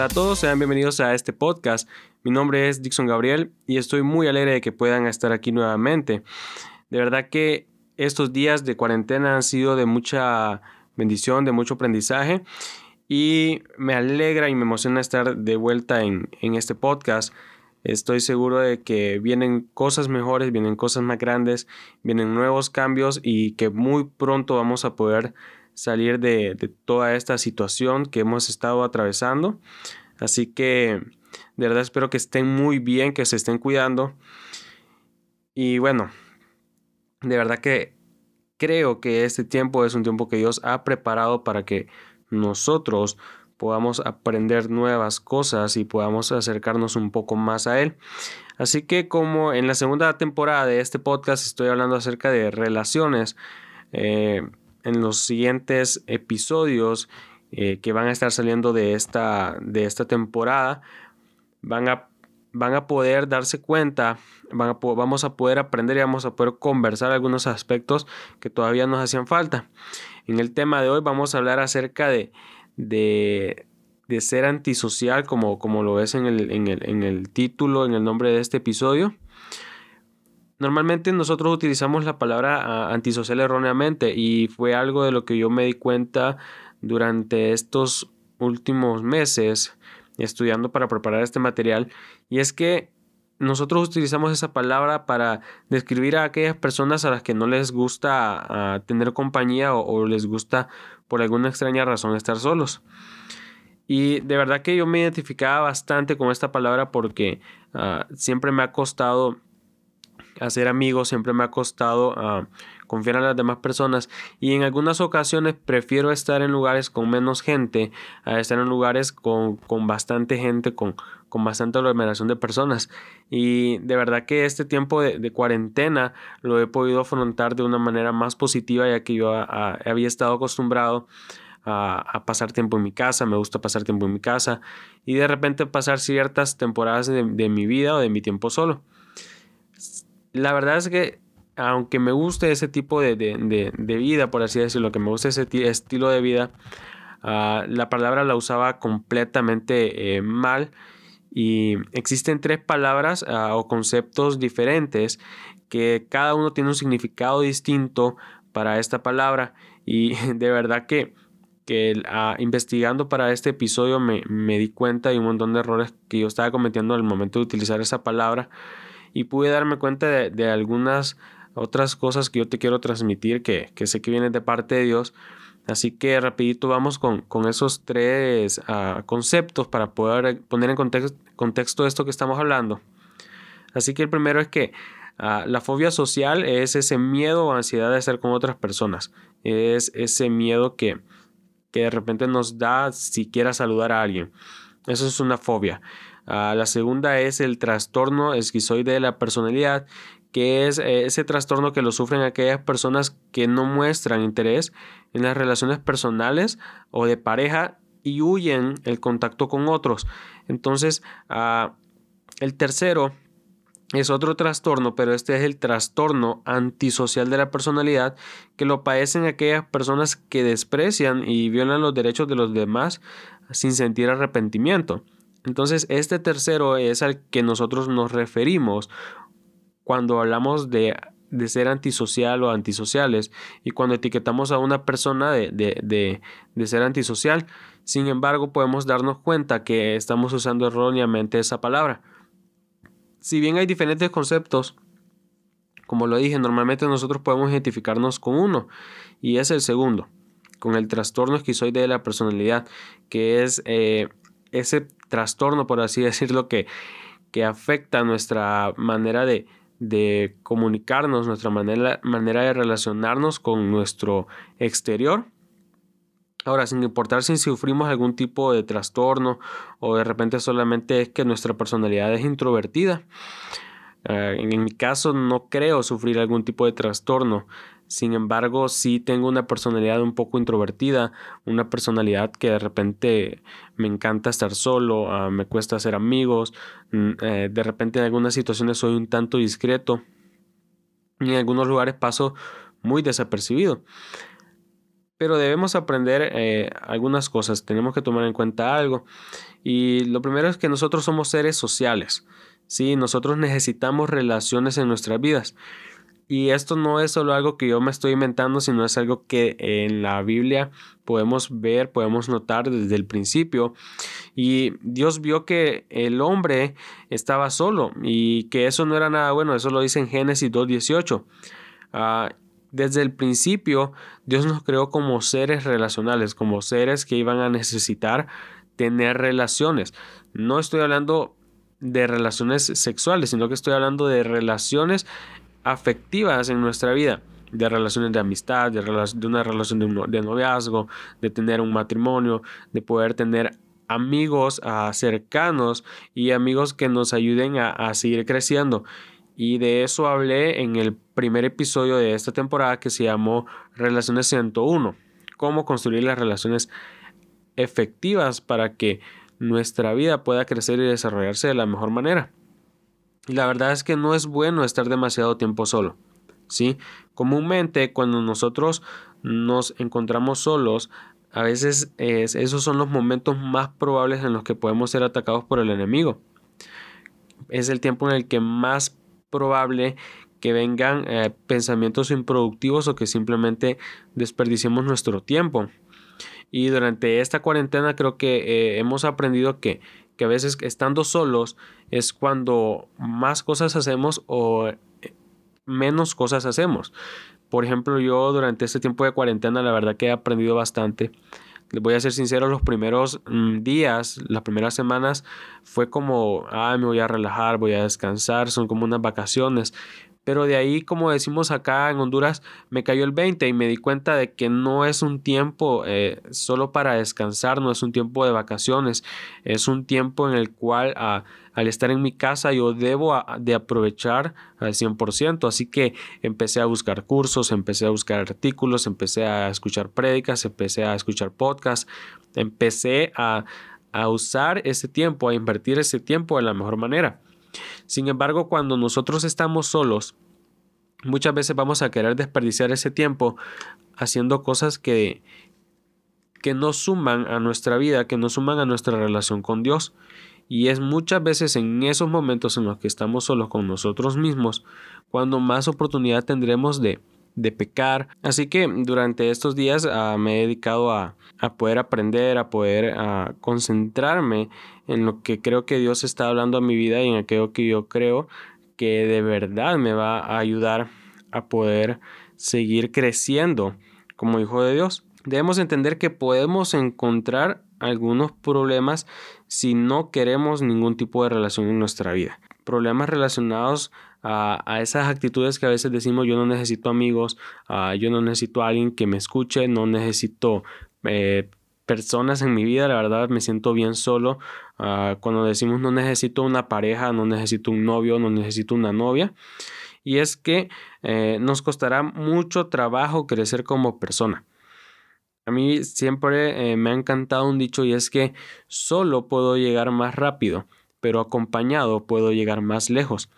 Hola a todos, sean bienvenidos a este podcast. Mi nombre es Dixon Gabriel y estoy muy alegre de que puedan estar aquí nuevamente. De verdad que estos días de cuarentena han sido de mucha bendición, de mucho aprendizaje y me alegra y me emociona estar de vuelta en, en este podcast. Estoy seguro de que vienen cosas mejores, vienen cosas más grandes, vienen nuevos cambios y que muy pronto vamos a poder salir de, toda esta situación que hemos estado atravesando. Así que de verdad espero que estén muy bien, que se estén cuidando. Y bueno, de verdad que creo que este tiempo es un tiempo que Dios ha preparado para que nosotros podamos aprender nuevas cosas y podamos acercarnos un poco más a Él. Así que como en la segunda temporada de este podcast estoy hablando acerca de relaciones, eh, en los siguientes episodios eh, que van a estar saliendo de esta, de esta temporada, van a, van a poder darse cuenta, vamos a poder aprender y vamos a poder conversar algunos aspectos que todavía nos hacían falta. En el tema de hoy vamos a hablar acerca de, de, de ser antisocial, como, como lo ves en el, en, el, en el título, en el nombre de este episodio. Normalmente nosotros utilizamos la palabra ah, antisocial erróneamente y fue algo de lo que yo me di cuenta durante estos últimos meses estudiando para preparar este material y es que nosotros utilizamos esa palabra para describir a aquellas personas a las que no les gusta ah, tener compañía o, les gusta por alguna extraña razón estar solos. Y de verdad que yo me identificaba bastante con esta palabra porque ah, siempre me ha costado hacer amigos, siempre me ha costado ah, confiar en las demás personas y en algunas ocasiones prefiero estar en lugares con menos gente a estar en lugares con, bastante gente, con, con bastante aglomeración de personas. Y de verdad que este tiempo de, cuarentena lo he podido afrontar de una manera más positiva ya que yo ah, había estado acostumbrado a, pasar tiempo en mi casa, me gusta pasar tiempo en mi casa y de repente pasar ciertas temporadas de mi vida o de mi tiempo solo la verdad es que aunque me guste ese tipo de, vida, por así decirlo, que me guste ese estilo de vida, ah, la palabra la usaba completamente eh, mal. Y existen tres palabras ah, o conceptos diferentes que cada uno tiene un significado distinto para esta palabra. Y de verdad que, que ah, investigando para este episodio me, me di cuenta de un montón de errores que yo estaba cometiendo al momento de utilizar esa palabra y pude darme cuenta de, algunas otras cosas que yo te quiero transmitir que, sé que vienen de parte de Dios. Así que rapidito vamos con, esos tres ah, conceptos para poder poner en contexto, contexto esto que estamos hablando. Así que el primero es que ah, la fobia social es ese miedo o ansiedad de estar con otras personas. Es ese miedo que, que de repente nos da siquiera saludar a alguien. Eso es una fobia. Ah, la segunda es el trastorno esquizoide de la personalidad, que es eh, ese trastorno que lo sufren aquellas personas que no muestran interés en las relaciones personales o de pareja y huyen el contacto con otros. Entonces, ah, el tercero es otro trastorno, pero este es el trastorno antisocial de la personalidad que lo padecen aquellas personas que desprecian y violan los derechos de los demás sin sentir arrepentimiento. Entonces, este tercero es al que nosotros nos referimos cuando hablamos de, ser antisocial o antisociales y cuando etiquetamos a una persona de, de, ser antisocial. Sin embargo, podemos darnos cuenta que estamos usando erróneamente esa palabra. Si bien hay diferentes conceptos, como lo dije, normalmente nosotros podemos identificarnos con uno y es el segundo, con el trastorno esquizoide de la personalidad, que es eh, ese trastorno, por así decirlo, que, que afecta nuestra manera de, de comunicarnos, nuestra manera, manera de relacionarnos con nuestro exterior. Ahora, sin importar si sufrimos algún tipo de trastorno o de repente solamente es que nuestra personalidad es introvertida. Eh, en mi caso no creo sufrir algún tipo de trastorno. Sin embargo, sí tengo una personalidad un poco introvertida, una personalidad que de repente me encanta estar solo, ah, me cuesta hacer amigos, mm, eh, de repente en algunas situaciones soy un tanto discreto y en algunos lugares paso muy desapercibido. pero debemos aprender eh, algunas cosas, tenemos que tomar en cuenta algo. Y lo primero es que nosotros somos seres sociales, ¿sí? Nosotros necesitamos relaciones en nuestras vidas. Y esto no es solo algo que yo me estoy inventando, sino es algo que en la Biblia podemos ver, podemos notar desde el principio. Y Dios vio que el hombre estaba solo y que eso no era nada bueno. Eso lo dice en Génesis 2.18. Ah, desde el principio, Dios nos creó como seres relacionales, como seres que iban a necesitar tener relaciones. No estoy hablando de relaciones sexuales, sino que estoy hablando de relaciones afectivas en nuestra vida, de relaciones de amistad, de, una relación de, noviazgo, de tener un matrimonio, de poder tener amigos ah, cercanos y amigos que nos ayuden a seguir creciendo. Y de eso hablé en el primer episodio de esta temporada que se llamó Relaciones 101. Cómo construir las relaciones efectivas para que nuestra vida pueda crecer y desarrollarse de la mejor manera. Y la verdad es que no es bueno estar demasiado tiempo solo. ¿sí? Comúnmente cuando nosotros nos encontramos solos, a veces esos son los momentos más probables en los que podemos ser atacados por el enemigo. Es el tiempo en el que más probable que vengan eh, pensamientos improductivos o que simplemente desperdiciemos nuestro tiempo. Y durante esta cuarentena creo que eh, hemos aprendido que, que, a veces estando solos es cuando más cosas hacemos o eh, menos cosas hacemos. Por ejemplo, yo durante este tiempo de cuarentena la verdad que he aprendido bastante les voy a ser sincero, los primeros mm, días, las primeras semanas, fue como, ah, me voy a relajar, voy a descansar, son como unas vacaciones. Pero de ahí, como decimos acá en Honduras, me cayó el 20 y me di cuenta de que no es un tiempo eh, solo para descansar, no es un tiempo de vacaciones, es un tiempo en el cual ah, al estar en mi casa yo debo de aprovechar al 100%. Así que empecé a buscar cursos, empecé a buscar artículos, empecé a escuchar prédicas, empecé a escuchar podcasts, empecé a, a usar ese tiempo, a invertir ese tiempo de la mejor manera. Sin embargo, cuando nosotros estamos solos, muchas veces vamos a querer desperdiciar ese tiempo haciendo cosas que, que no suman a nuestra vida, que no suman a nuestra relación con Dios. Y es muchas veces en esos momentos en los que estamos solos con nosotros mismos cuando más oportunidad tendremos de, de pecar. Así que durante estos días ah, me he dedicado a, a, poder aprender, a poder a concentrarme en lo que creo que Dios está hablando a mi vida y en aquello que yo creo que de verdad me va a ayudar a poder seguir creciendo como hijo de Dios. Debemos entender que podemos encontrar algunos problemas si no queremos ningún tipo de relación en nuestra vida. Problemas relacionados a, esas actitudes que a veces decimos yo no necesito amigos, yo no necesito a alguien que me escuche, no necesito eh, personas en mi vida, la verdad me siento bien solo. Ah, cuando decimos no necesito una pareja, no necesito un novio, no necesito una novia. Y es que eh, nos costará mucho trabajo crecer como persona. A mí siempre eh, me ha encantado un dicho y es que solo puedo llegar más rápido, pero acompañado puedo llegar más lejos.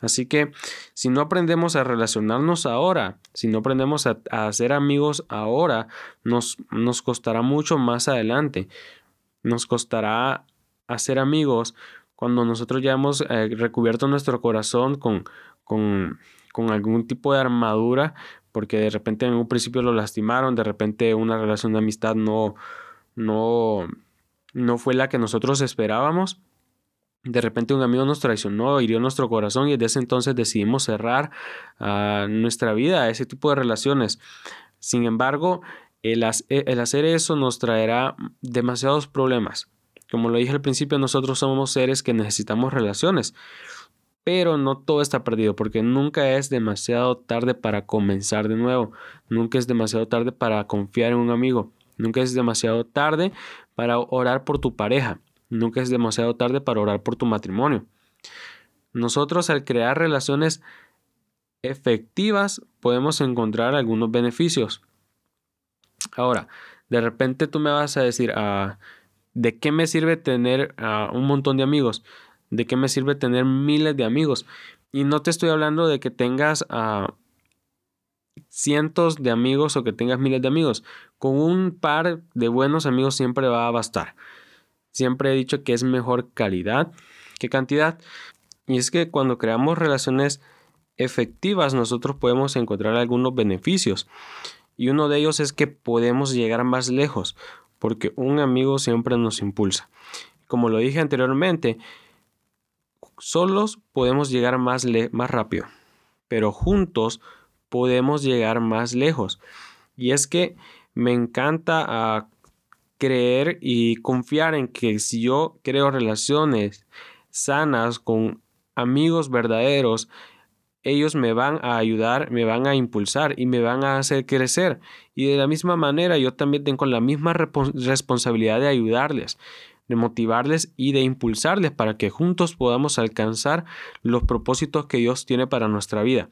Así que si no aprendemos a relacionarnos ahora, si no aprendemos a, hacer amigos ahora, nos, nos, costará mucho más adelante. Nos costará hacer amigos cuando nosotros ya hemos eh, recubierto nuestro corazón con, con, con algún tipo de armadura, porque de repente en un principio lo lastimaron, de repente una relación de amistad no, no, no fue la que nosotros esperábamos de repente un amigo nos traicionó, hirió nuestro corazón y desde ese entonces decidimos cerrar ah, nuestra vida a ese tipo de relaciones. Sin embargo, el, el, hacer eso nos traerá demasiados problemas. Como lo dije al principio, nosotros somos seres que necesitamos relaciones. Pero no todo está perdido porque nunca es demasiado tarde para comenzar de nuevo. Nunca es demasiado tarde para confiar en un amigo. Nunca es demasiado tarde para orar por tu pareja. Nunca es demasiado tarde para orar por tu matrimonio. Nosotros al crear relaciones efectivas podemos encontrar algunos beneficios. Ahora, de repente tú me vas a decir, ah, ¿de qué me sirve tener ah, un montón de amigos? ¿De qué me sirve tener miles de amigos? Y no te estoy hablando de que tengas ah, cientos de amigos o que tengas miles de amigos. Con un par de buenos amigos siempre va a bastar. Siempre he dicho que es mejor calidad que cantidad. Y es que cuando creamos relaciones efectivas nosotros podemos encontrar algunos beneficios. Y uno de ellos es que podemos llegar más lejos porque un amigo siempre nos impulsa. Como lo dije anteriormente, solos podemos llegar más, más rápido, pero juntos podemos llegar más lejos. Y es que me encanta ah, creer y confiar en que si yo creo relaciones sanas con amigos verdaderos, ellos me van a ayudar, me van a impulsar y me van a hacer crecer. Y de la misma manera yo también tengo la misma responsabilidad de ayudarles de motivarles y de impulsarles para que juntos podamos alcanzar los propósitos que Dios tiene para nuestra vida.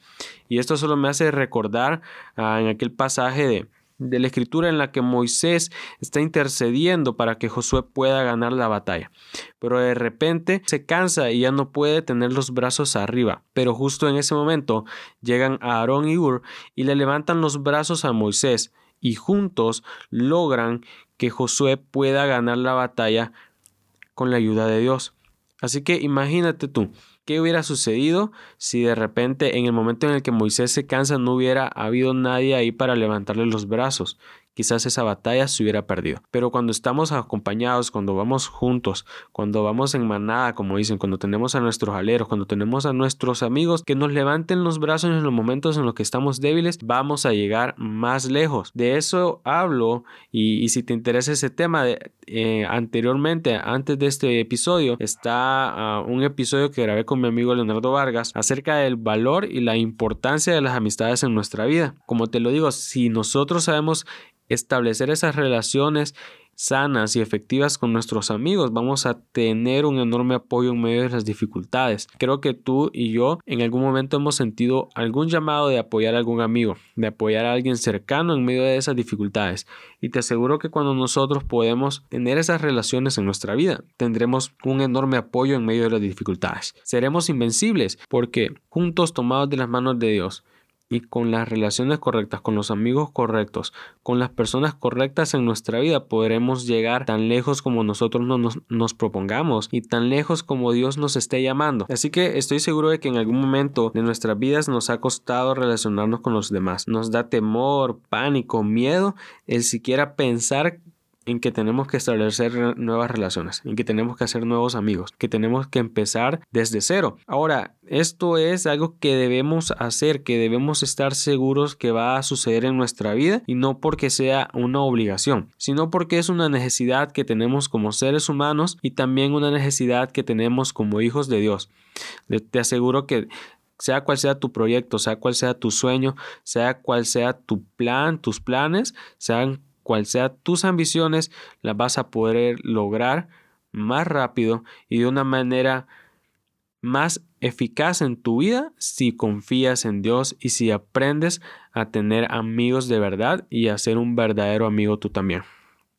Y esto solo me hace recordar ah, en aquel pasaje de, de la escritura en la que Moisés está intercediendo para que Josué pueda ganar la batalla. Pero de repente se cansa y ya no puede tener los brazos arriba. Pero justo en ese momento llegan Aarón y Ur y le levantan los brazos a Moisés y juntos logran que Josué pueda ganar la batalla con la ayuda de Dios. Así que imagínate tú, ¿qué hubiera sucedido si de repente en el momento en el que Moisés se cansa no hubiera habido nadie ahí para levantarle los brazos? Quizás esa batalla se hubiera perdido. Pero cuando estamos acompañados, cuando vamos juntos, cuando vamos en manada, como dicen, cuando tenemos a nuestros aleros, cuando tenemos a nuestros amigos que nos levanten los brazos en los momentos en los que estamos débiles, vamos a llegar más lejos. De eso hablo y, si te interesa ese tema, eh, anteriormente, antes de este episodio, está ah, un episodio que grabé con mi amigo Leonardo Vargas acerca del valor y la importancia de las amistades en nuestra vida. Como te lo digo, si nosotros sabemos establecer esas relaciones sanas y efectivas con nuestros amigos, vamos a tener un enorme apoyo en medio de las dificultades. Creo que tú y yo en algún momento hemos sentido algún llamado de apoyar a algún amigo, de apoyar a alguien cercano en medio de esas dificultades. Y te aseguro que cuando nosotros podemos tener esas relaciones en nuestra vida, tendremos un enorme apoyo en medio de las dificultades. Seremos invencibles porque juntos tomados de las manos de Dios, y con las relaciones correctas, con los amigos correctos, con las personas correctas en nuestra vida, podremos llegar tan lejos como nosotros nos, nos, propongamos y tan lejos como Dios nos esté llamando. Así que estoy seguro de que en algún momento de nuestras vidas nos ha costado relacionarnos con los demás. Nos da temor, pánico, miedo el siquiera pensar en que tenemos que establecer nuevas relaciones, en que tenemos que hacer nuevos amigos, que tenemos que empezar desde cero. Ahora, esto es algo que debemos hacer, que debemos estar seguros que va a suceder en nuestra vida y no porque sea una obligación, sino porque es una necesidad que tenemos como seres humanos y también una necesidad que tenemos como hijos de Dios. Te aseguro que sea cual sea tu proyecto, sea cual sea tu sueño, sea cual sea tu plan, tus planes, sean cual sea tus ambiciones, las vas a poder lograr más rápido y de una manera más eficaz en tu vida si confías en Dios y si aprendes a tener amigos de verdad y a ser un verdadero amigo tú también.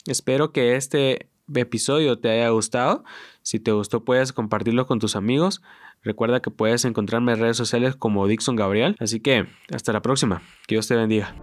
Espero que este episodio te haya gustado. Si te gustó puedes compartirlo con tus amigos. Recuerda que puedes encontrarme en redes sociales como Dixon Gabriel. Así que hasta la próxima. Que Dios te bendiga.